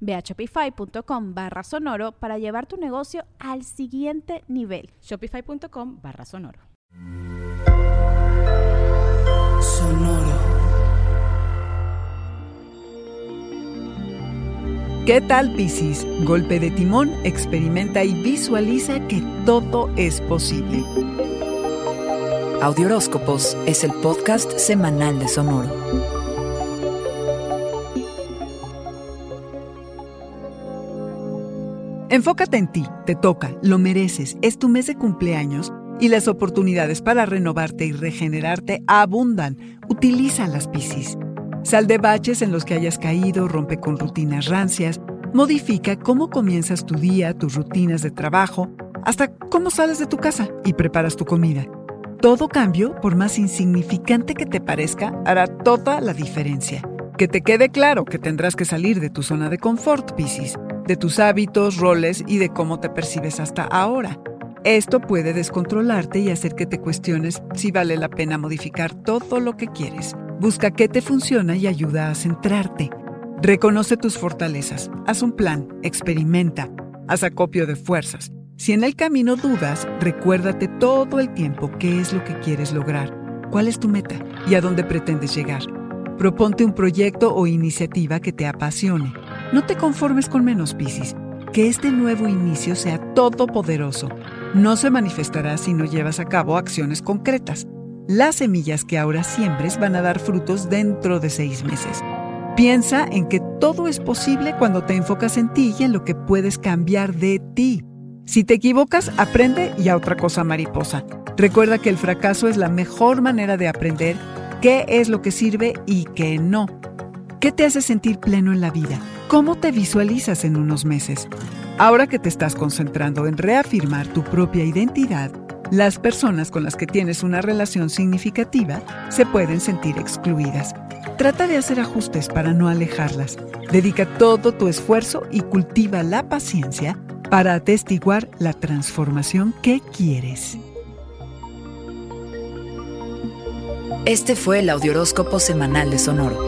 Ve a shopify.com barra sonoro para llevar tu negocio al siguiente nivel. Shopify.com barra sonoro. Sonoro. ¿Qué tal Piscis? Golpe de timón, experimenta y visualiza que todo es posible. Audioróscopos es el podcast semanal de Sonoro. Enfócate en ti, te toca, lo mereces, es tu mes de cumpleaños y las oportunidades para renovarte y regenerarte abundan. Utiliza las Piscis. Sal de baches en los que hayas caído, rompe con rutinas rancias, modifica cómo comienzas tu día, tus rutinas de trabajo, hasta cómo sales de tu casa y preparas tu comida. Todo cambio, por más insignificante que te parezca, hará toda la diferencia. Que te quede claro que tendrás que salir de tu zona de confort, Piscis de tus hábitos, roles y de cómo te percibes hasta ahora. Esto puede descontrolarte y hacer que te cuestiones si vale la pena modificar todo lo que quieres. Busca qué te funciona y ayuda a centrarte. Reconoce tus fortalezas, haz un plan, experimenta, haz acopio de fuerzas. Si en el camino dudas, recuérdate todo el tiempo qué es lo que quieres lograr, cuál es tu meta y a dónde pretendes llegar. Proponte un proyecto o iniciativa que te apasione no te conformes con menos, Piscis. Que este nuevo inicio sea todopoderoso. No se manifestará si no llevas a cabo acciones concretas. Las semillas que ahora siembres van a dar frutos dentro de seis meses. Piensa en que todo es posible cuando te enfocas en ti y en lo que puedes cambiar de ti. Si te equivocas, aprende y a otra cosa mariposa. Recuerda que el fracaso es la mejor manera de aprender qué es lo que sirve y qué no. ¿Qué te hace sentir pleno en la vida? ¿Cómo te visualizas en unos meses? Ahora que te estás concentrando en reafirmar tu propia identidad, las personas con las que tienes una relación significativa se pueden sentir excluidas. Trata de hacer ajustes para no alejarlas. Dedica todo tu esfuerzo y cultiva la paciencia para atestiguar la transformación que quieres. Este fue el Audioróscopo Semanal de Sonoro.